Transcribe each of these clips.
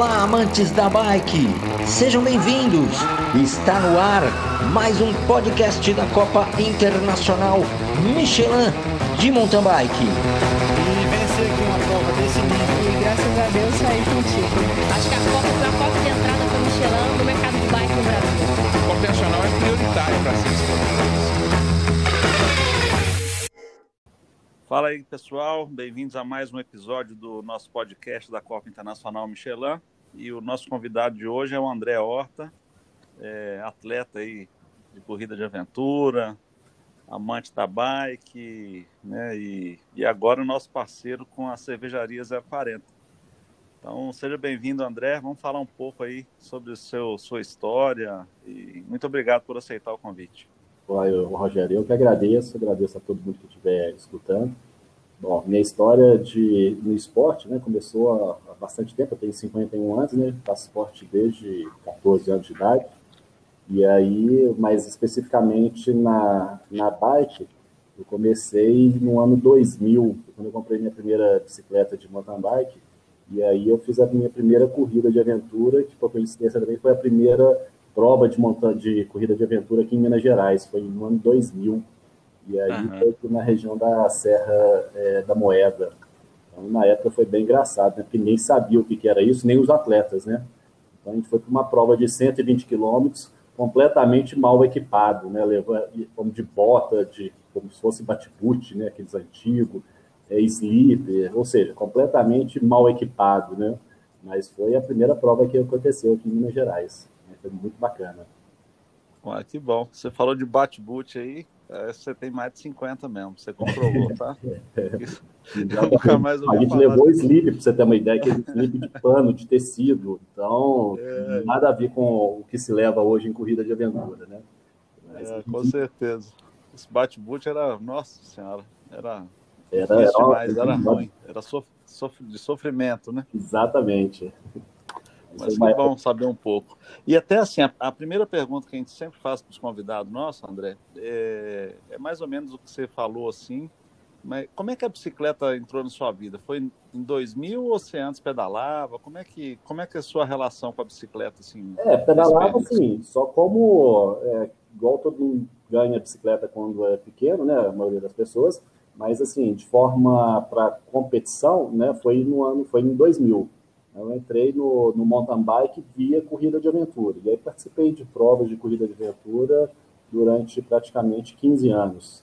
Olá, amantes da bike! Sejam bem-vindos! Está no ar mais um podcast da Copa Internacional Michelin de Mountain Bike. E vencer aqui uma prova desse nível. E graças a Deus saí contigo. Acho que a Copa foi a porta de entrada para o Michelin no mercado de bike no Brasil. Copa é prioritária para ser Fala aí, pessoal. Bem-vindos a mais um episódio do nosso podcast da Copa Internacional Michelin. E o nosso convidado de hoje é o André Horta, é, atleta aí de corrida de aventura, amante da bike, né? E, e agora o nosso parceiro com a cervejaria 040. Então, seja bem-vindo, André. Vamos falar um pouco aí sobre o seu, sua história e muito obrigado por aceitar o convite. Olha, Rogério, eu que agradeço, agradeço a todo mundo que estiver escutando. Bom, minha história de, no esporte né, começou bastante tempo, eu tenho 51 anos, né, faço esporte desde 14 anos de idade. E aí, mais especificamente na, na bike, eu comecei no ano 2000, quando eu comprei minha primeira bicicleta de mountain bike. E aí eu fiz a minha primeira corrida de aventura, que por coincidência também foi a primeira prova de, monta de corrida de aventura aqui em Minas Gerais, foi no ano 2000. E aí uhum. foi na região da Serra é, da Moeda. Então, na época foi bem engraçado, né? porque ninguém sabia o que, era isso, nem os atletas, né? Então a gente foi para uma prova de 120 quilômetros, completamente mal equipado, né? Levando, como de bota, de, como se fosse bate-boot, né? Aqueles antigos, é, sleeper, ou seja, completamente mal equipado, né? Mas foi a primeira prova que aconteceu aqui em Minas Gerais. Foi muito bacana. Ué, que bom. Você falou de bate-boot aí, é, você tem mais de 50 mesmo, você comprovou, tá? Nunca mais a gente levou o slip, para você ter uma ideia, que é slip de pano, de tecido. Então, é... nada a ver com o que se leva hoje em corrida de aventura, né? Mas, é, com certeza. Esse bate-boot era, nossa senhora, era. Era, era, demais, era ruim, era sof, sof, de sofrimento, né? Exatamente. Mas que bom saber um pouco. E até assim, a, a primeira pergunta que a gente sempre faz para os convidados nossos, André, é, é, mais ou menos o que você falou assim. Mas como é que a bicicleta entrou na sua vida? Foi em 2000 ou você antes pedalava? Como é que como é que é a sua relação com a bicicleta assim? É, pedalava sim, só como é, igual todo mundo ganha bicicleta quando é pequeno, né? A maioria das pessoas, mas assim, de forma para competição, né? Foi no ano, foi em 2000. Eu entrei no, no mountain bike via corrida de aventura. E aí participei de provas de corrida de aventura durante praticamente 15 anos.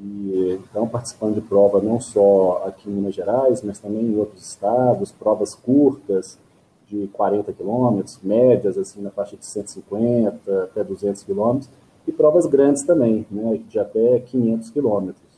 E, então, participando de prova não só aqui em Minas Gerais, mas também em outros estados, provas curtas de 40 quilômetros, médias assim na faixa de 150 até 200 quilômetros, e provas grandes também, né, de até 500 quilômetros.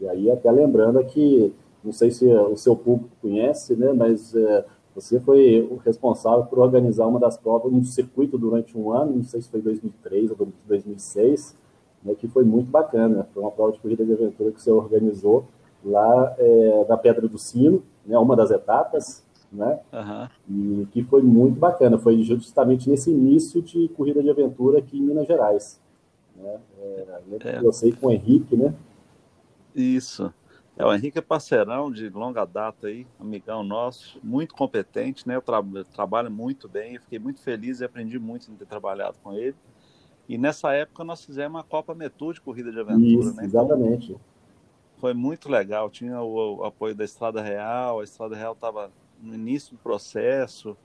E aí até lembrando que, não sei se o seu público conhece, né, mas é, você foi o responsável por organizar uma das provas, um circuito durante um ano, não sei se foi 2003 ou 2006, né, que foi muito bacana. Foi uma prova de corrida de aventura que você organizou lá é, na Pedra do Sino, né, uma das etapas, né? Uhum. E que foi muito bacana. Foi justamente nesse início de corrida de aventura aqui em Minas Gerais. Né? É, é. Eu sei com o Henrique, né? Isso. É, o Henrique é parceirão de longa data aí, amigão nosso, muito competente, né? Eu, tra trabalho muito bem, eu fiquei muito feliz e aprendi muito em ter trabalhado com ele. E nessa época nós fizemos a Copa Metu de corrida de aventura, Isso, né? Então, exatamente. foi muito legal, tinha o, o, apoio da Estrada Real, a Estrada Real estava no início do processo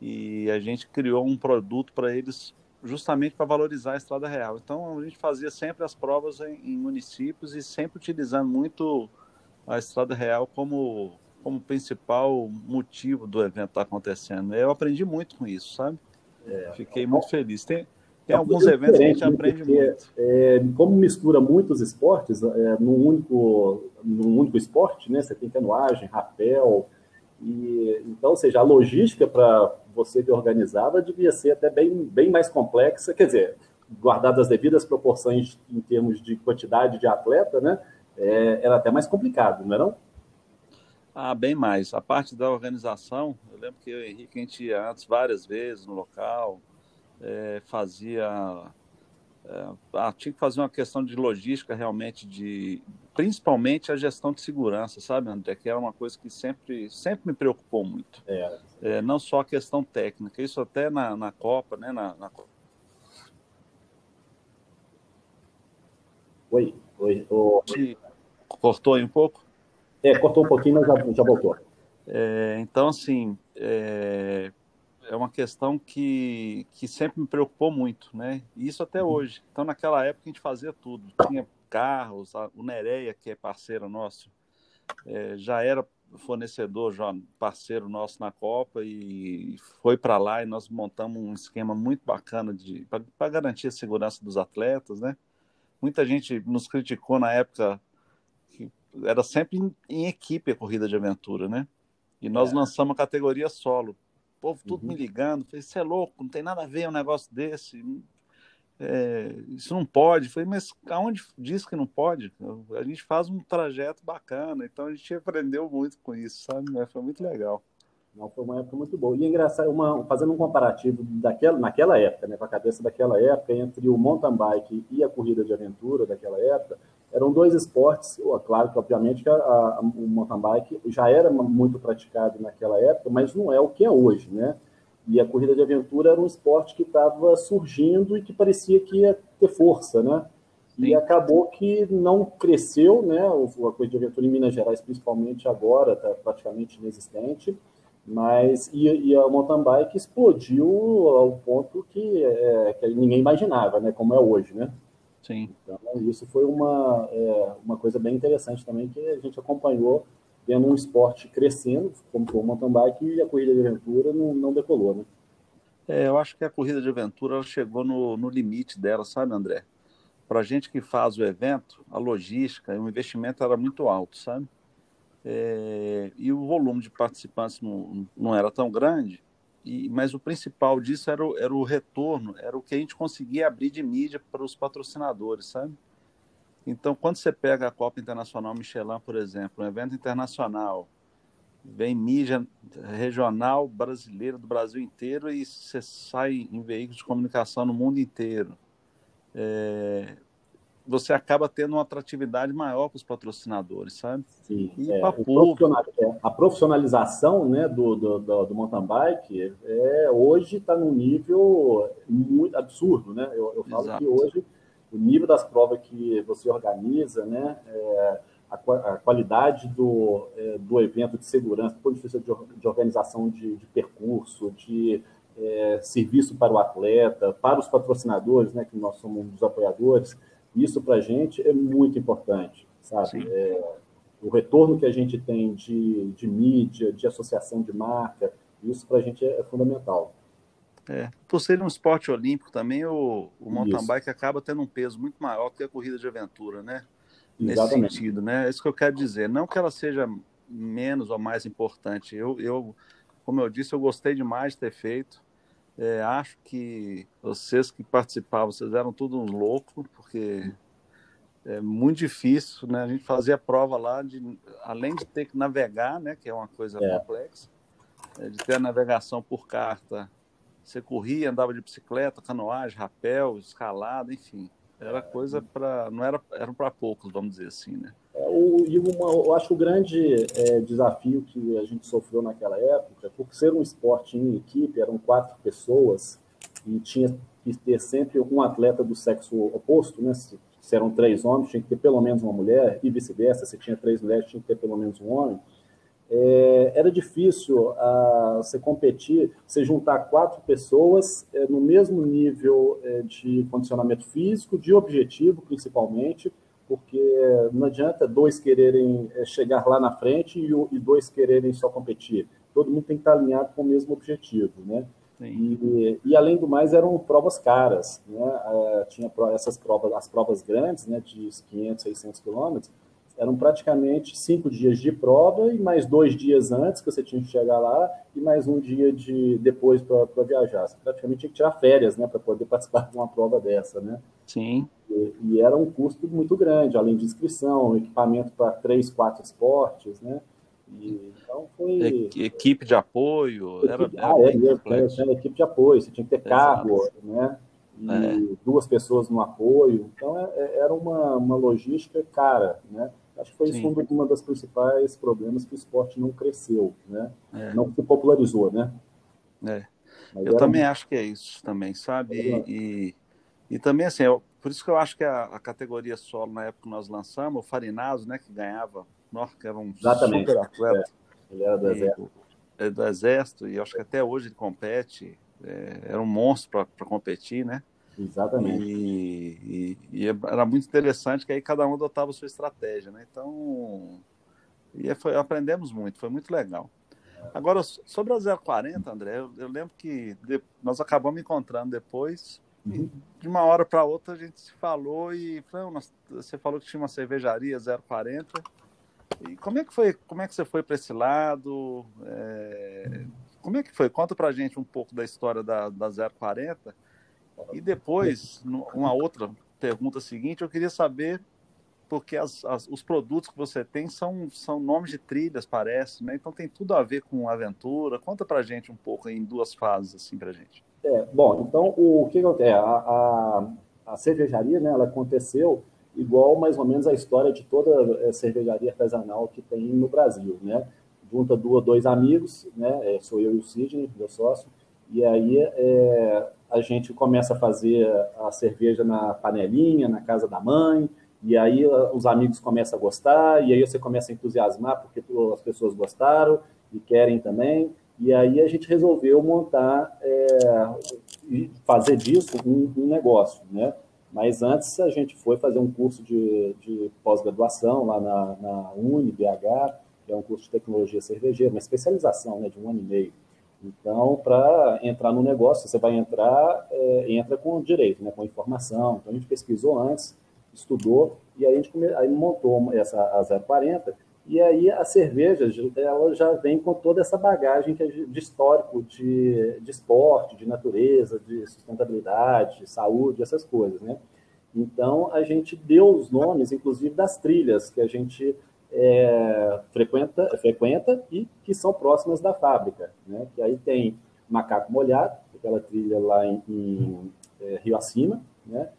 e a gente criou um produto para eles justamente para valorizar a Estrada Real. Então a gente fazia sempre as provas em, em municípios e sempre utilizando muito a Estrada Real como, como principal motivo do evento estar tá acontecendo. Eu aprendi muito com isso, sabe? É, Fiquei muito feliz. Tem, tem é alguns eventos que a gente né? aprende muito. É, como mistura muitos esportes é, num, único, num único esporte, né? Você tem canoagem, rapel, e, então, ou seja, a logística para você que organizava devia ser até bem, bem mais complexa, quer dizer, guardadas as devidas proporções em termos de quantidade de atleta, né? É, era até mais complicado, não é não? Ah, bem mais. A parte da organização, eu lembro que eu e o Henrique, a gente ia antes várias vezes no local, é, fazia... É, ah, tinha que fazer uma questão de logística realmente de principalmente a gestão de segurança, sabe, André? Que era uma coisa que sempre, sempre me preocupou muito. É. É, não só a questão técnica, isso até na, na Copa, né? Na, na... Oi, Cortou aí um pouco? É, cortou um pouquinho, mas já, já voltou. É, então, assim, é, é uma questão que, que sempre me preocupou muito, né? Isso até hoje. Então, naquela época, a gente fazia tudo. Tinha carros, a, o Nereia, que é parceiro nosso, é, já era fornecedor, já parceiro nosso na Copa, e foi para lá e nós montamos um esquema muito bacana para garantir a segurança dos atletas, né? Muita gente nos criticou na época que era sempre em, em equipe a corrida de aventura, né? E nós é. lançamos a categoria solo povo tudo uhum. me ligando. Falei, você é louco, não tem nada a ver um negócio desse. É, isso não pode. Falei, mas aonde diz que não pode? A gente faz um trajeto bacana, então a gente aprendeu muito com isso, sabe? Foi muito legal. Não, foi uma época muito boa. E é engraçado, uma, fazendo um comparativo daquela, naquela época, né, com a cabeça daquela época, entre o mountain bike e a corrida de aventura daquela época, eram dois esportes, claro que obviamente a, a, o mountain bike já era muito praticado naquela época, mas não é o que é hoje, né? E a corrida de aventura era um esporte que estava surgindo e que parecia que ia ter força, né? Sim. E acabou que não cresceu, né? A corrida de aventura em Minas Gerais, principalmente agora, está praticamente inexistente. Mas e, e, a mountain bike explodiu ao ponto que, é, que ninguém imaginava, né? Como é hoje, né? Sim. Então, isso foi uma, é, uma coisa bem interessante também, que a gente acompanhou vendo um esporte crescendo, como foi o mountain bike, e a corrida de aventura não, não decolou, né? É, eu acho que a corrida de aventura chegou no, no limite dela, sabe, André? Para a gente que faz o evento, a logística, o investimento era muito alto, sabe? É, e o volume de participantes não, não era tão grande, e, mas o principal disso era o, era o retorno, era o que a gente conseguia abrir de mídia para os patrocinadores, sabe? Então, quando você pega a Copa Internacional Michelin, por exemplo, um evento internacional, vem mídia regional brasileira do Brasil inteiro e você sai em veículos de comunicação no mundo inteiro. É, você acaba tendo uma atratividade maior para os patrocinadores, sabe? Sim. E é, profissional, é, a profissionalização né, do, do, do, do mountain bike é, hoje está num nível muito absurdo, né? Eu, eu falo Exato. que hoje o nível das provas que você organiza, né? É, a, a, qualidade do, é, do evento de segurança, do ponto de vista de, de organização de, de percurso, de é, serviço para o atleta, para os patrocinadores, né, que nós somos um dos apoiadores, isso para a gente é muito importante, sabe? É, o retorno que a gente tem de, de mídia, de associação de marca, isso para a gente é, é, fundamental. É, por ser um esporte olímpico também, o, o mountain isso. bike acaba tendo um peso muito maior que a corrida de aventura, né? Exatamente. Nesse sentido, né? É isso que eu quero dizer. Não que ela seja menos ou mais importante. Eu, eu como eu disse, eu gostei demais de ter feito. É, acho que vocês que participavam, vocês eram todos uns loucos, porque é muito difícil, né? A gente fazia a prova lá, de, além de ter que navegar, né? Que é uma coisa é. complexa, é, de ter a navegação por carta. Você corria, andava de bicicleta, canoagem, rapel, escalada, enfim. Era coisa para. não era, era para poucos, vamos dizer assim, né? O, e uma, eu acho que o grande é, desafio que a gente sofreu naquela época, por ser um esporte em equipe, eram quatro pessoas, e tinha que ter sempre um atleta do sexo oposto, né? Se, se eram três homens, tinha que ter pelo menos uma mulher, e vice-versa, se tinha três mulheres, tinha que ter pelo menos um homem. É, era difícil você competir, você juntar quatro pessoas é, no mesmo nível é, de condicionamento físico, de objetivo principalmente, porque não adianta dois quererem é, chegar lá na frente e, dois quererem só competir. Todo mundo tem que estar alinhado com o mesmo objetivo, né? E, e, além do mais eram provas caras, né? É, tinha essas provas, as provas grandes, né, de 500, 600 quilômetros, eram praticamente cinco dias de prova e mais dois dias antes que você tinha que chegar lá e mais um dia de depois para viajar. Você praticamente tinha que tirar férias, né, para poder participar de uma prova dessa, né? Sim. E, e, era um custo muito grande, além de inscrição, equipamento para três, quatro esportes, né? E, então foi equipe de apoio, equipe, era, era, ah, é, era, era, equipe de apoio, você tinha que ter carro, Exato. né? E é. duas pessoas no apoio, então é, é, era uma, uma logística cara, né? Acho que foi Sim. isso um, uma das principais problemas que o esporte não cresceu, né? É. Não se popularizou, né? É. Eu também acho que é isso também, sabe? E, e, também, assim, eu- por isso que eu acho que a, a categoria solo, na época que nós lançamos, o Farinazo, né, que ganhava, nossa, que era um Exatamente. super atleta Ele era do e- exército. é do Exército, e acho que até hoje ele compete, é, era um monstro para competir, né? Exatamente. E, e- e era muito interessante que aí cada um adotava a sua estratégia, né? Então, e foi, aprendemos muito, foi muito legal. Agora, sobre a 040, André, eu, eu lembro que de- nós acabamos encontrando depois, Uhum. de uma hora para outra a gente se falou e falou, "Não, nós- você falou que tinha uma cervejaria 040. E como é que foi? Como é que você foi para esse lado? É, como é que foi? Conta pra gente um pouco da história da, da 040. E depois, uma outra pergunta seguinte, eu queria saber, porque as- as- os produtos que você tem são, são nomes de trilhas, parece, né? Então tem tudo a ver com aventura. Conta pra gente um pouco em duas fases, assim, pra gente. É, bom, então o que acontece? A, a, a cervejaria, né, ela aconteceu igual mais ou menos a história de toda eh, cervejaria artesanal que tem no Brasil, né? Junta duas, dois amigos, né? eh, Sou eu e o Sidney, meu sócio, e aí eh, a gente começa a fazer a cerveja na panelinha, na casa da mãe, e aí os amigos começam a gostar, e aí você começa a entusiasmar porque as pessoas gostaram e querem também. E aí a gente resolveu montar é, e fazer disso um, um negócio, né? Mas antes a gente foi fazer um curso de, de pós-graduação lá na, na Uni, BH, que é um curso de tecnologia cervejeira, uma especialização né, de um ano e meio. Então, para entrar no negócio, você vai entrar, é, entra com direito, né, com informação. Então, a gente pesquisou antes, estudou, e aí a gente come, aí montou essa a 040, e aí a cerveja, ela já vem com toda essa bagagem que é de histórico de, de esporte, de natureza, de sustentabilidade, de saúde, essas coisas, né? Então, a gente deu os nomes, inclusive, das trilhas que a gente é, frequenta, frequenta e que são próximas da fábrica, né? Que aí tem Macaco Molhado, aquela trilha lá em, em é, Rio Acima, né?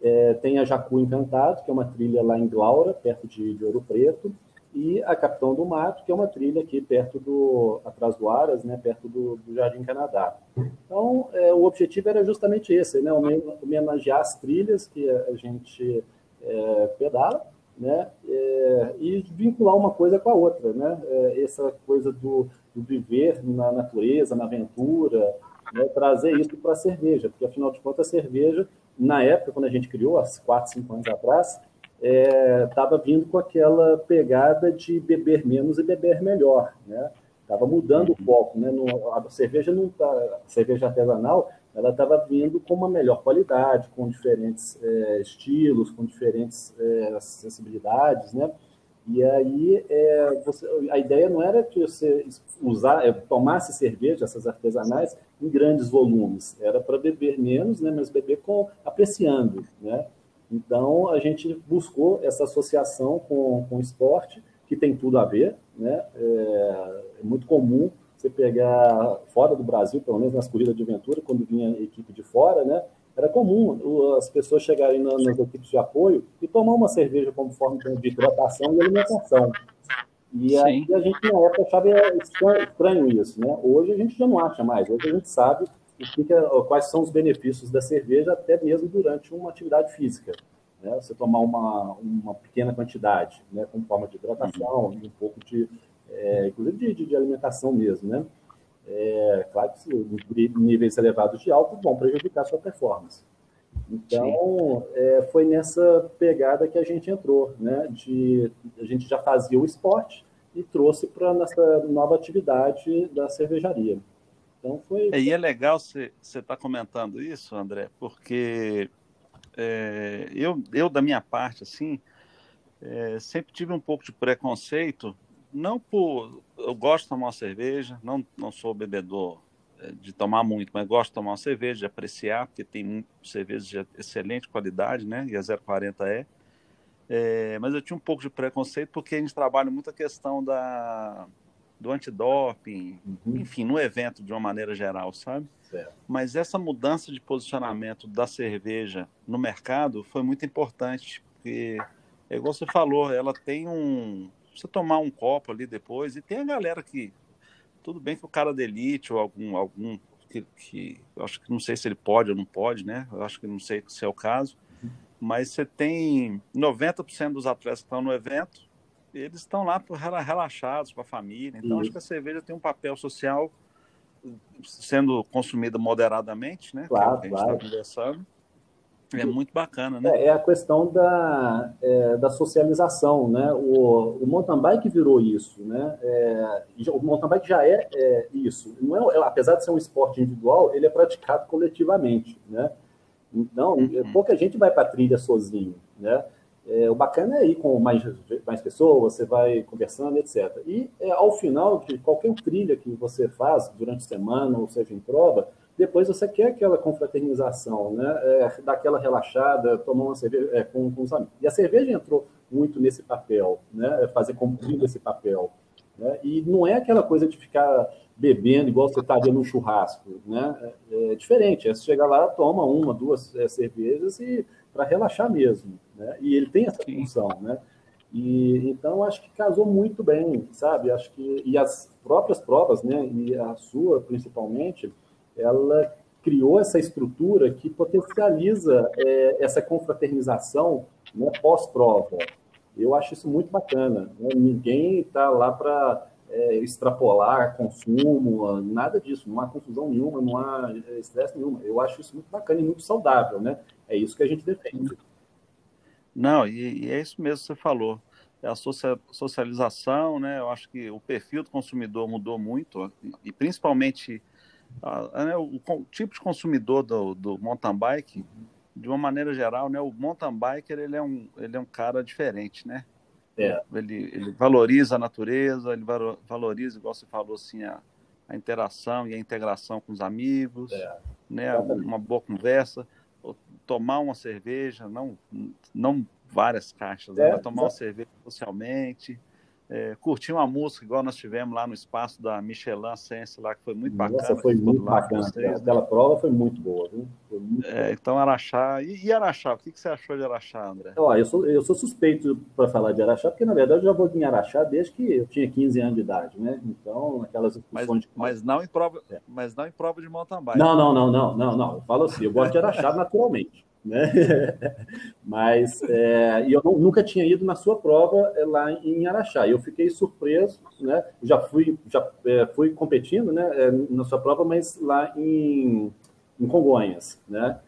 É, tem a Jacu Encantado, que é uma trilha lá em Glaura, perto de, de Ouro Preto, e a Capitão do Mato, que é uma trilha aqui perto do, atrás do Aras, né, perto do, do Jardim Canadá. Então, é, o objetivo era justamente esse, né, homenagear as trilhas que a gente é, pedala, né, é, e vincular uma coisa com a outra, né, é, essa coisa do, do, viver na natureza, na aventura, né, trazer isso para a cerveja, porque afinal de contas a cerveja, na época, quando a gente criou, há 4, 5 anos atrás, estava é, vindo com aquela pegada de beber menos e beber melhor, né? Estava mudando o foco, né? A cerveja não tá, a cerveja artesanal, ela estava vindo com uma melhor qualidade, com diferentes é, estilos, com diferentes é, sensibilidades, né? E aí é, você, a ideia não era que você usar, é, tomasse cerveja, essas artesanais, em grandes volumes, era para beber menos, né? Mas beber com apreciando, né? Então, a gente buscou essa associação com, com o esporte, que tem tudo a ver. Né? É, é, muito comum você pegar fora do Brasil, pelo menos nas corridas de aventura, quando vinha equipe de fora, né? era comum as pessoas chegarem nas equipes de apoio e tomar uma cerveja como forma de hidratação e alimentação. E aí a gente, na época, achava estranho isso. Né? Hoje a gente já não acha mais. Hoje a gente sabe é, quais são os benefícios da cerveja, até mesmo durante uma atividade física. Né? Você tomar uma, uma pequena quantidade, né? como forma de hidratação, um pouco de, é, inclusive de, de, alimentação mesmo. Né? É, claro que níveis elevados de álcool vão prejudicar a sua performance. Então, é, foi nessa pegada que a gente entrou, né? De, a gente já fazia o esporte e trouxe para nossa nova atividade da cervejaria. Então foi. E é legal você estar tá comentando isso, André, porque é, eu, eu, da minha parte, assim, é, sempre tive um pouco de preconceito, não por. Eu gosto de tomar uma cerveja, não, não sou bebedor de tomar muito, mas gosto de tomar uma cerveja, de apreciar, porque tem cervejas de excelente qualidade, né? E a 040 é. é. Mas eu tinha um pouco de preconceito porque a gente trabalha muito a questão da, do antidoping, uhum. enfim, no evento de uma maneira geral, sabe? Certo. Mas essa mudança de posicionamento da cerveja no mercado foi muito importante, porque é igual você falou, ela tem um. Você tomar um copo ali depois, e tem a galera que. Tudo bem que o cara da elite ou algum, algum que, que acho que não sei se ele pode ou não pode, né? Eu acho que não sei se é o caso, mas você tem 90% dos atletas que estão no evento, eles estão lá relaxados com a família. Então, Isso. acho que a cerveja tem um papel social sendo consumida moderadamente, né? Claro, que é a gente está conversando. É muito bacana, né? É, é a questão da, é, da socialização, né? O, o mountain bike virou isso, né? É, o mountain bike já é, é isso. Não é, apesar de ser um esporte individual, ele é praticado coletivamente, né? Então, uhum. pouca gente vai para a trilha sozinho, né? É, o bacana é ir com mais, mais pessoas, você vai conversando, etc. E é, ao final de qualquer trilha que você faz durante a semana, ou seja, em prova, depois você quer aquela confraternização, né? É, dar aquela relaxada, tomar uma cerveja é, com, com os amigos. E a cerveja entrou muito nesse papel, né? É fazer cumprindo esse papel. Né? E não é aquela coisa de ficar bebendo igual você estaria num churrasco, né? É, é diferente, é você chega lá, toma uma, duas é, cervejas e para relaxar mesmo, né? E ele tem essa função, né? E então acho que casou muito bem, sabe? Acho que e as próprias provas, né? E a sua principalmente, ela criou essa estrutura que potencializa é, essa confraternização né, pós-prova. Eu acho isso muito bacana. Né? Ninguém está lá para é, extrapolar consumo, nada disso. Não há confusão nenhuma, não há é, estresse nenhum. Eu acho isso muito bacana e muito saudável, né? É isso que a gente defende. Não, e, e é isso mesmo que você falou. É a socialização, né? Eu acho que o perfil do consumidor mudou muito, e principalmente a, né, o, o, tipo de consumidor do, do mountain bike, de uma maneira geral, né? O mountain biker, ele é um, ele é um cara diferente, né? É. Ele, ele valoriza a natureza, ele valoriza, igual você falou, assim, a, a interação e a integração com os amigos, é. né? Uma boa conversa tomar uma cerveja, não, não várias caixas, né? é, né? tomar uma cerveja socialmente, é, curtir uma música igual nós tivemos lá no espaço da Michelin Sense lá, que foi muito Nossa, bacana. foi muito bacana. Vocês, né? Aquela prova foi muito boa, viu? Muito é, então, Araxá. E, e, Araxá? O que, que você achou de Araxá, André? Ó, eu, sou, eu sou suspeito para falar de Araxá, porque na verdade eu já vou em Araxá desde que eu tinha 15 anos de idade, né? Então, aquelas mas, de... mas não em prova, é. mas não em prova de mountain bike. Não, não, não, não, não, não. Eu falo assim, eu gosto de Araxá naturalmente né? Mas é, eu não, nunca tinha ido na sua prova é, lá em Araxá. Eu fiquei surpreso, né? Já fui, já é, fui competindo, né? É, na sua prova, mas lá em, em Congonhas, né?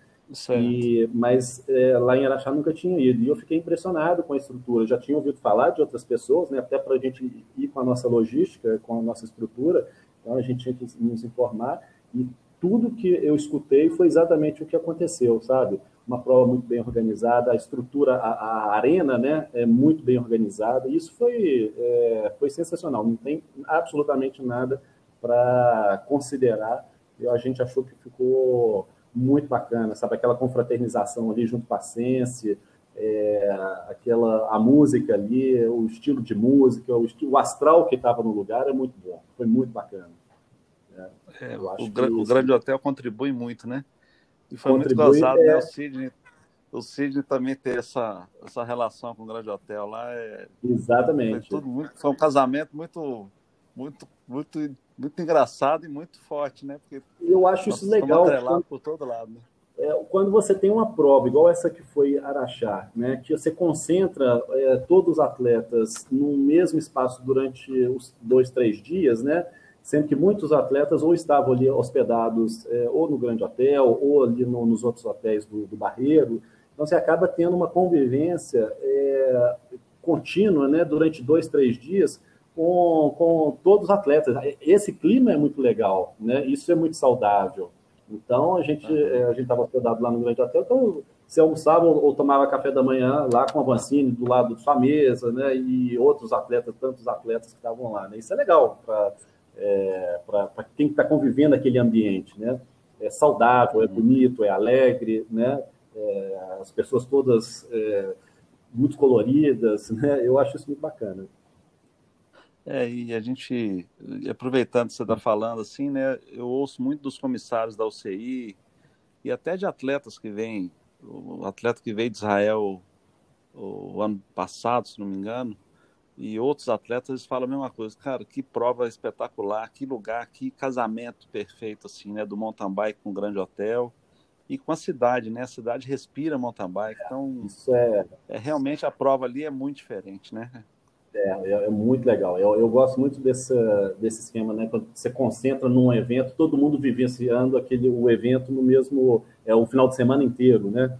E, mas é, lá em Araxá nunca tinha ido. E eu fiquei impressionado com a estrutura. Já tinha ouvido falar de outras pessoas, né? Até para a gente ir com a nossa logística, com a nossa estrutura. Então a gente tinha que nos informar. E tudo que eu escutei foi exatamente o que aconteceu, sabe? Uma prova muito bem organizada, a estrutura, a, a arena, né, é muito bem organizada. Isso foi, é, foi sensacional. Não tem absolutamente nada para considerar. E a gente achou que ficou muito bacana, sabe? Aquela confraternização ali junto com a Sense, é, aquela a música ali, o estilo de música, o, estilo, o astral que estava no lugar é muito bom. Foi muito bacana. É, o, o Grande Hotel contribui muito, né? E foi muito gozado, né? é... né? O Sidney, o Sidney também ter essa, essa relação com o Grande Hotel lá. É... Exatamente. Foi, muito, foi um casamento muito, muito, muito, muito engraçado e muito forte, né? Porque eu acho isso legal. Quando, por todo lado. Né? É, quando você tem uma prova, igual essa que foi Araxá, né, que você concentra é, todos os atletas no mesmo espaço durante os dois, três dias, né? Sendo que muitos atletas ou estavam ali hospedados é, ou no Grande Hotel ou ali no, nos outros hotéis do, do, Barreiro. Então, você acaba tendo uma convivência é, contínua né, durante dois, três dias com, com todos os atletas. Esse clima é muito legal, né? isso é muito saudável. Então, a gente é, a gente estava hospedado lá no Grande Hotel, então você almoçava ou, ou, tomava café da manhã lá com a Vancini do lado da sua mesa, né? E outros atletas, tantos atletas que estavam lá, né? Isso é legal para é, para quem está convivendo aquele ambiente, né? É saudável, é bonito, é alegre, né? É, as pessoas todas é, muito coloridas, né? Eu acho isso muito bacana. É, e a gente, aproveitando que você está falando assim, né? Eu ouço muito dos comissários da UCI e até de atletas que vêm, o atleta que veio de Israel o ano passado, se não me engano, e outros atletas eles falam a mesma coisa. Cara, que prova espetacular, que lugar, que casamento perfeito, assim, né? Do mountain bike com o grande hotel e com a cidade, né? A cidade respira mountain bike, então Isso é, é realmente a prova ali é muito diferente, né? é, é- é muito legal. Eu, eu gosto muito desse, desse esquema, né? Quando você concentra num evento, todo mundo vivenciando aquele, o evento no mesmo, é o final de semana inteiro, né?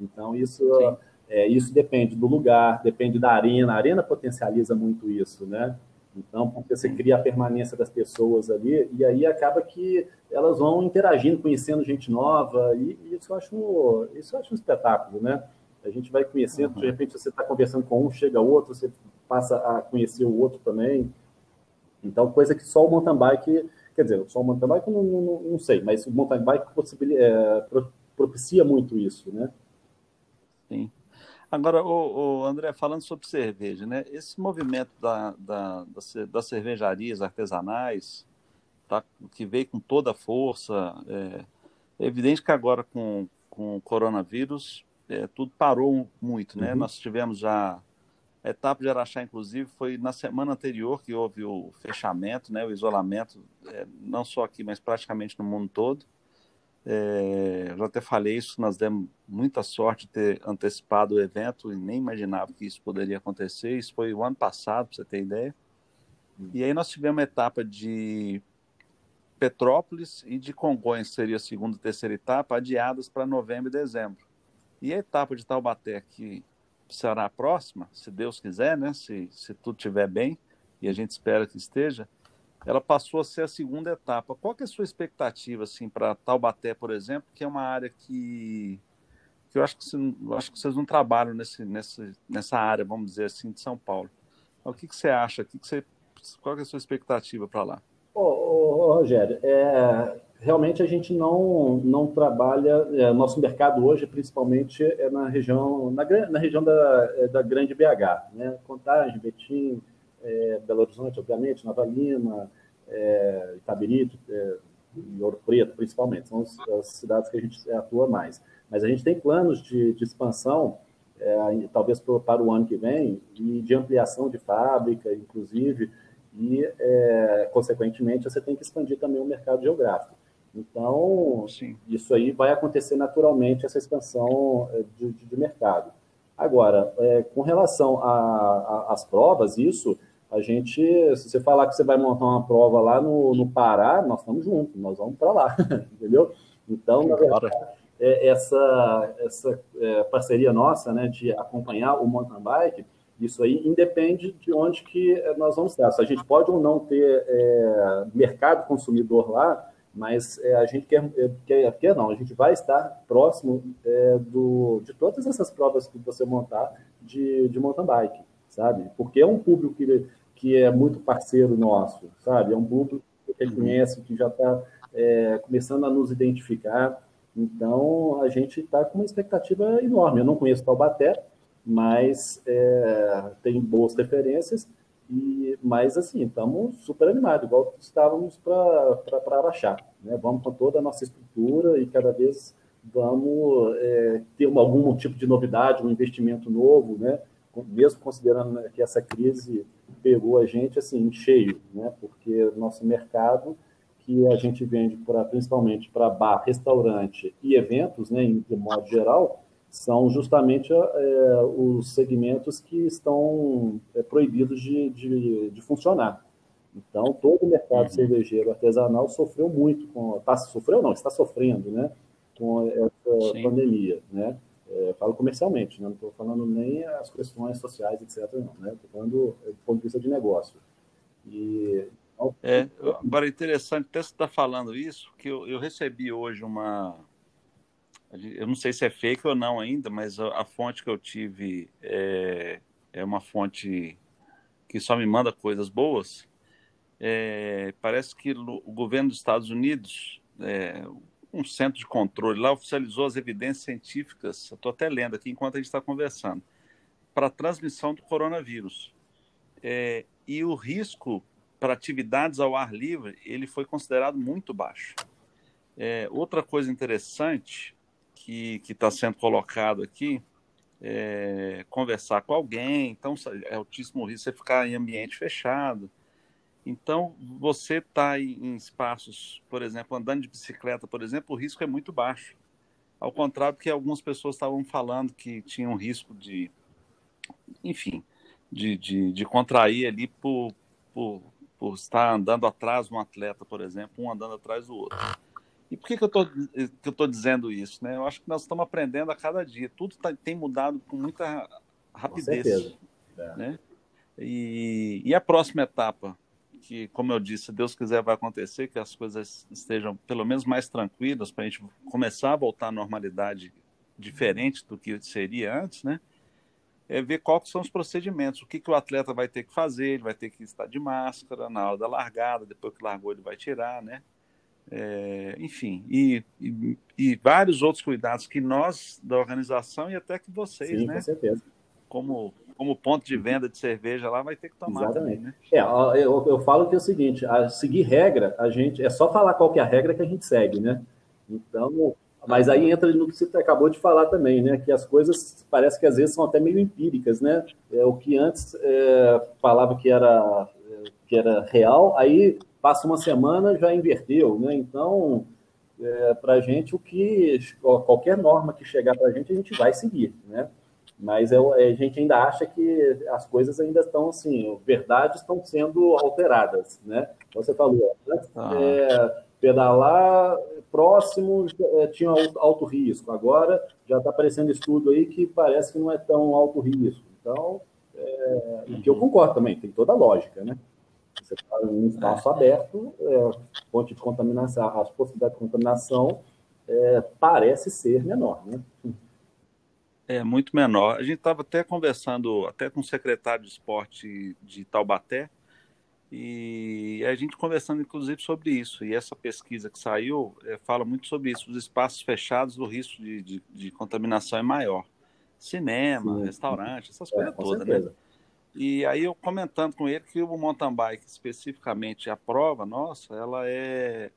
Então, isso, Sim. É, isso depende do lugar, depende da arena. A arena potencializa muito isso, né? Então, porque você cria a permanência das pessoas ali, e aí acaba que elas vão interagindo, conhecendo gente nova, e, e isso, eu acho, isso eu acho um espetáculo, né? A gente vai conhecendo, de repente você está conversando com um, chega outro, você passa a conhecer o outro também. Então, coisa que só o mountain bike, quer dizer, só o mountain bike não, não, não sei, mas o mountain bike é, pro- propicia muito isso, né? Sim. Agora, o, o André, falando sobre cerveja, né? Esse movimento da, da, da das cervejarias artesanais, tá, que veio com toda a força, é, é evidente que agora com, com o coronavírus é, tudo parou muito, né? Uhum. Nós tivemos já a etapa de Araxá, inclusive, foi na semana anterior que houve o fechamento, né? O isolamento, é, não só aqui, mas praticamente no mundo todo. É, eu já até falei isso, nós demos muita sorte de ter antecipado o evento e nem imaginava que isso poderia acontecer. Isso foi o ano passado, para você ter ideia. E aí nós tivemos a etapa de Petrópolis e de Congonhas, seria a segunda e terceira etapa, adiadas para novembro e dezembro. E a etapa de Taubaté, que será a próxima, se Deus quiser, né? se, se tudo estiver bem, e a gente espera que esteja, ela passou a ser a segunda etapa. Qual que é a sua expectativa assim para Taubaté, por exemplo, que é uma área que, que eu acho que, você, acho que vocês não trabalham nesse, nesse, nessa área, vamos dizer assim, de São Paulo. O que, que você acha? O que que você, qual que é a sua expectativa para lá? Ô, ô, ô, Rogério, é, realmente a gente não, não trabalha, é, nosso mercado hoje principalmente é na região, na, na região da, é, da grande BH, né? Contagem, Betim, é, Belo Horizonte, obviamente, Nova Lima, é, Itabirito é, e Ouro Preto, principalmente, são as, as cidades que a gente atua mais. Mas a gente tem planos de, de expansão, é, talvez pro- para o ano que vem, e de ampliação de fábrica, inclusive, e, é, consequentemente, você tem que expandir também o mercado geográfico. Então, Sim. isso aí vai acontecer naturalmente, essa expansão é, de, de- de mercado. Agora, é, com relação às provas, isso, a gente, se você falar que você vai montar uma prova lá no, no Pará, nós estamos juntos, nós vamos para lá, entendeu? Então, na verdade, é, essa, essa é, parceria nossa, né, de acompanhar o mountain bike, isso aí independe de onde que nós vamos estar. Se a gente pode ou não ter é, mercado consumidor lá, mas é, a gente quer, é, quer, quer não, a gente vai estar próximo é, do, de todas essas provas que você montar de, de mountain bike, sabe? Porque é um público que, que é muito parceiro nosso, sabe? É um público que ele conhece, que já está é, começando a nos identificar. Então, a gente está com uma expectativa enorme. Eu não conheço Taubaté, mas é, tem boas referências. E, mas, assim, estamos super animados, igual estávamos para Araxá. Né? Vamos com toda a nossa estrutura e cada vez vamos é, ter algum tipo de novidade, um investimento novo, né? mesmo considerando né, que essa crise pegou a gente assim, em cheio, né? porque nosso mercado que a gente vende pra, principalmente para bar, restaurante e eventos, né, em, de modo geral, são justamente é, os segmentos que estão é, proibidos de, de, de, funcionar. Então, todo o mercado uhum. cervejeiro artesanal sofreu muito com. Tá, sofreu não, está sofrendo né, com essa Sim. pandemia. Né? É, falo comercialmente, né? não estou falando nem as questões sociais, etc. Não, né? Estou falando do ponto de vista de negócio. E é, agora, interessante até você estar tá falando isso, que eu, eu, recebi hoje uma. Eu não sei se é fake ou não ainda, mas a, a fonte que eu tive é, é, uma fonte que só me manda coisas boas. É, parece que o governo dos Estados Unidos, é, um centro de controle lá, oficializou as evidências científicas, estou até lendo aqui enquanto a gente está conversando, para a transmissão do coronavírus. É, e o risco para atividades ao ar livre, ele foi considerado muito baixo. É, outra coisa interessante que está sendo colocado aqui, é, conversar com alguém, então é altíssimo risco você ficar em ambiente fechado. Então, você está em espaços, por exemplo, andando de bicicleta, por exemplo, o risco é muito baixo. Ao contrário do que algumas pessoas estavam falando que tinham um risco de, enfim, de, de, de contrair ali por, por, por estar andando atrás de um atleta, por exemplo, um andando atrás do outro. E por que, que eu estou dizendo isso? Né? Eu acho que nós estamos aprendendo a cada dia. Tudo tá, tem mudado com muita rapidez. Com é. né? E, e a próxima etapa, que, como eu disse, se Deus quiser, vai acontecer, que as coisas estejam pelo menos mais tranquilas para a gente começar a voltar à normalidade diferente do que seria antes, né? É ver quais são os procedimentos, o que, que o atleta vai ter que fazer, ele vai ter que estar de máscara na hora da largada, depois que largou ele vai tirar, né? É, enfim, e, e, e, vários outros cuidados que nós da organização e até que vocês, Sim, né? Com certeza. Como, como ponto de venda de cerveja lá, vai ter que tomar Exatamente. também, né? É, eu, eu falo que é o seguinte, a seguir regra, a gente é só falar qual que é a regra que a gente segue, né? Então, mas aí entra no que você acabou de falar também, né? Que as coisas parece que às vezes são até meio empíricas, né? É, o que antes é, falava que era, que era real, aí passa uma semana já inverteu, né? Então, é, para a gente, o que qualquer norma que chegar para a gente, a gente vai seguir, né? Mas é, é, a gente ainda acha que as coisas ainda estão assim, verdades estão sendo alteradas, né? Você falou, antes, ah. é, pedalar próximo é, tinha alto risco, agora já está aparecendo estudo aí que parece que não é tão alto risco. Então, é, que eu concordo também, tem toda a lógica, né? Você está em um espaço aberto, é, fonte de contaminação, as possibilidades de contaminação é, parece ser menor, né? É muito menor. A gente estava até conversando até com o secretário de esporte de Taubaté e a gente conversando inclusive sobre isso. E essa pesquisa que saiu é, fala muito sobre isso. Os espaços fechados, o risco de, de, de contaminação é maior. Cinema, Sim. restaurante, essas é, coisas todas, né? certeza. né? E aí eu comentando com ele que o mountain bike, especificamente a prova nossa, ela é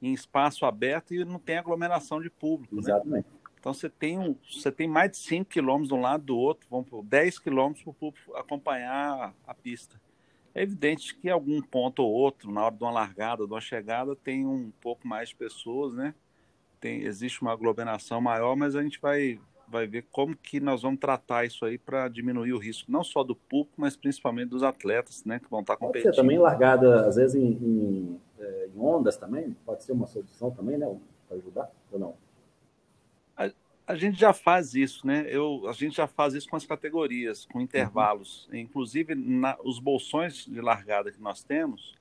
em espaço aberto e não tem aglomeração de público, né? Exatamente. Né? Então você tem, um, você tem mais de 5 quilômetros de um lado do outro, vamos por 10 quilômetros para o público acompanhar a pista. É evidente que algum ponto ou outro, na hora de uma largada, de uma chegada, tem um pouco mais de pessoas, né? Tem, existe uma aglomeração maior, mas a gente vai, vai ver como que nós vamos tratar isso aí para diminuir o risco, não só do público, mas principalmente dos atletas, né, que vão estar competindo. Pode ser também largada, às vezes, em, em, é, em ondas também, pode ser uma solução também, né, para ajudar, ou não? A, gente já faz isso, né, Eu, a gente já faz isso com as categorias, com intervalos, uhum. inclusive na, os bolsões de largada que nós temos,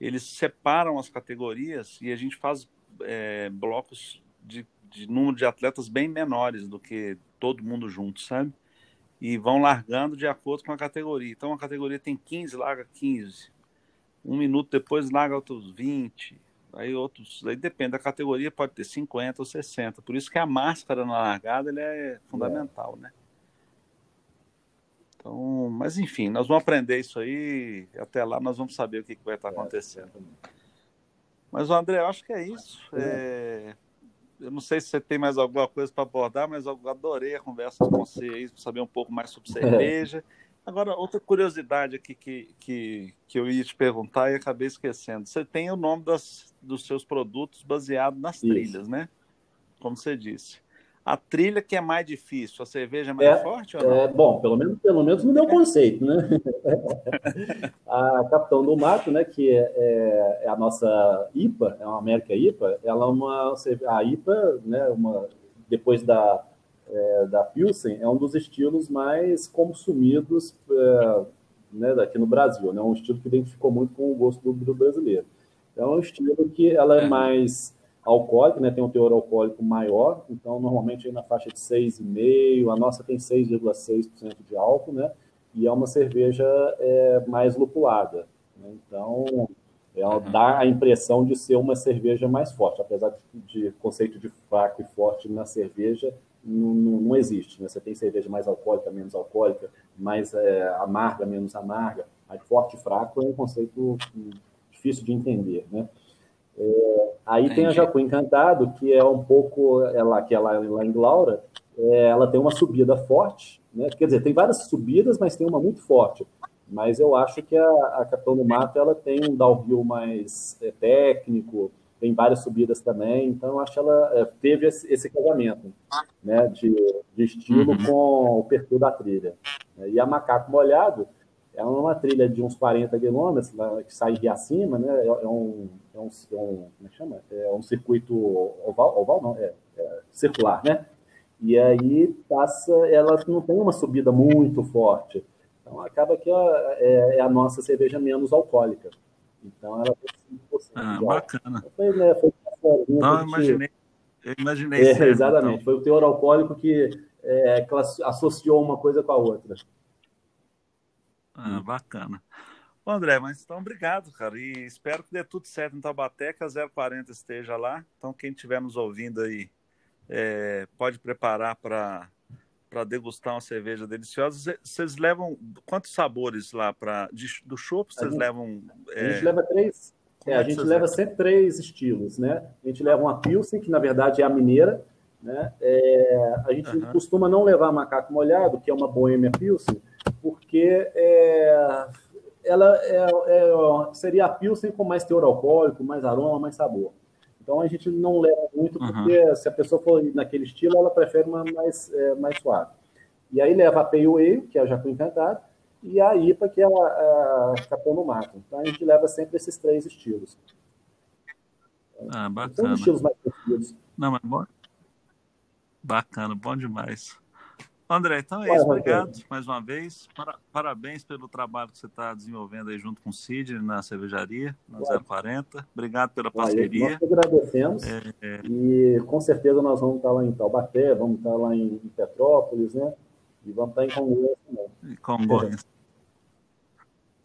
eles separam as categorias e a gente faz é, blocos de de número de atletas bem menores do que todo mundo junto, sabe? E vão largando de acordo com a categoria. Então, a categoria tem 15, larga 15. Um minuto depois, larga outros 20. Aí outros, aí depende da categoria, pode ter 50 ou 60. Por isso que a máscara na largada ele é fundamental, é. né? Então, mas enfim, nós vamos aprender isso aí. Até lá nós vamos saber o que, que vai estar é, acontecendo. É, mas, André, eu acho que é isso. É, eu não sei se você tem mais alguma coisa para abordar, mas eu adorei a conversa com você aí, saber um pouco mais sobre cerveja. Agora, outra curiosidade aqui que, que, que eu ia te perguntar e acabei esquecendo. Você tem o nome das, dos seus produtos baseado nas Isso. trilhas, né? Como você disse. A trilha que é mais difícil, a cerveja é mais é, forte ou não? É, bom, pelo menos, pelo menos no meu conceito, né? a Capitão do Mato, né, que é, é, é, a nossa IPA, é uma América IPA, ela é uma... A IPA, né, uma, depois da, é, da Pilsen, é um dos estilos mais consumidos é, né, aqui no Brasil, né? Um estilo que identificou muito com o gosto do, do brasileiro. Então, é um estilo que ela é, é. mais alcoólico, né, tem um teor alcoólico maior, então normalmente aí na faixa de 6,5%, a nossa tem 6,6% de álcool, né, e é uma cerveja é, mais lupulada. Né, então, ela uhum. dá a impressão de ser uma cerveja mais forte, apesar de, de conceito de fraco e forte na cerveja não, não, não, existe. Né? Você tem cerveja mais alcoólica, menos alcoólica, mais é, amarga, menos amarga. Mas forte e fraco é um conceito hum, difícil de entender, né? É, aí Entendi. tem a Jacu Encantado, que é um pouco, ela, que é lá, lá em Laura, é, ela tem uma subida forte, né? quer dizer, tem várias subidas, mas tem uma muito forte. Mas eu acho que a, a Capitão do Mato ela tem um downhill mais é, técnico, tem várias subidas também, então acho que ela é, teve esse, casamento né, de, de estilo uhum. com o perfil da trilha. E a Macaco Molhado é uma trilha de uns 40 quilômetros, que sai de acima, né, é, é, um, é, um, é um, como é chama? É um circuito oval, oval não, é, é circular, né? E aí passa, ela não tem uma subida muito forte. Então acaba que é, é a nossa cerveja menos alcoólica. Então ela tem 5% ah, bacana. Foi, né, foi não, eu imaginei. Eu imaginei. É, exatamente. Então. Foi o teor alcoólico que, é, associou uma coisa com a outra. Ah, bacana. Bom, André, mas então obrigado, cara. E espero que dê tudo certo em Taubaté, que a 040 esteja lá. Então, quem estiver nos ouvindo aí, é, pode preparar para para degustar uma cerveja deliciosa. Vocês levam quantos sabores lá para do chopp? Vocês levam? É... A gente leva três. É, a é gente leva levam? sempre três estilos, né? A gente leva uma pilsen que na verdade é a mineira, né? É, a gente uhum. costuma não levar macaco molhado, que é uma boêmia pilsen, porque é, ela é, é, seria a pilsen com mais teor alcoólico, mais aroma, mais sabor. Então a gente não leva muito, porque uhum. se a pessoa for naquele estilo, ela prefere uma mais, é, mais suave. E aí leva a Pale Ale, que é a Jacu Encantado, e a IPA, que é a, a Capão no Mato. Então a gente leva sempre esses três estilos. Ah, bacana. São estilos mais preferidos. Não, mas bom. Bacana, bom demais. André, então é isso. Obrigado mais uma vez. Parabéns pelo trabalho que você está desenvolvendo aí junto com o Cid na cervejaria, na claro. 040. Obrigado pela parceria. Nós agradecemos. É, é... E com certeza nós vamos estar lá em Taubaté, vamos estar lá em Petrópolis, né? E vamos estar em Congonhas também. Congonhas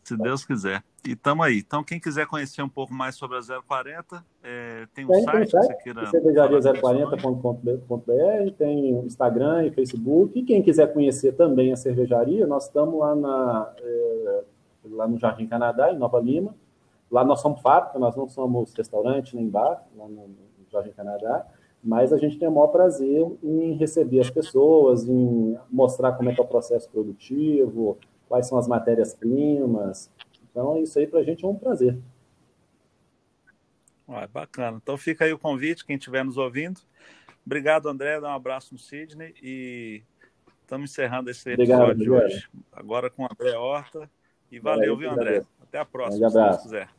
se Deus quiser. E estamos aí. Então, quem quiser conhecer um pouco mais sobre a 040, é, tem um tem, site, tem site que cervejaria040.com.br, tem Instagram e Facebook. E quem quiser conhecer também a cervejaria, nós estamos lá, na, é, lá no Jardim Canadá, em Nova Lima. Lá nós somos fábrica, nós não somos restaurante nem bar, lá no, no Jardim Canadá mas a gente tem o maior prazer em receber as pessoas, em mostrar como é que é o processo produtivo, quais são as matérias-primas. Então, isso aí para a gente é um prazer. Ah, bacana. Então fica aí o convite, quem estiver nos ouvindo. Obrigado, André. Dá um abraço no Sidney e estamos encerrando esse episódio obrigado, de hoje. Agora com o André Horta. E valeu, valeu viu, André? Até a próxima, se Deus quiser.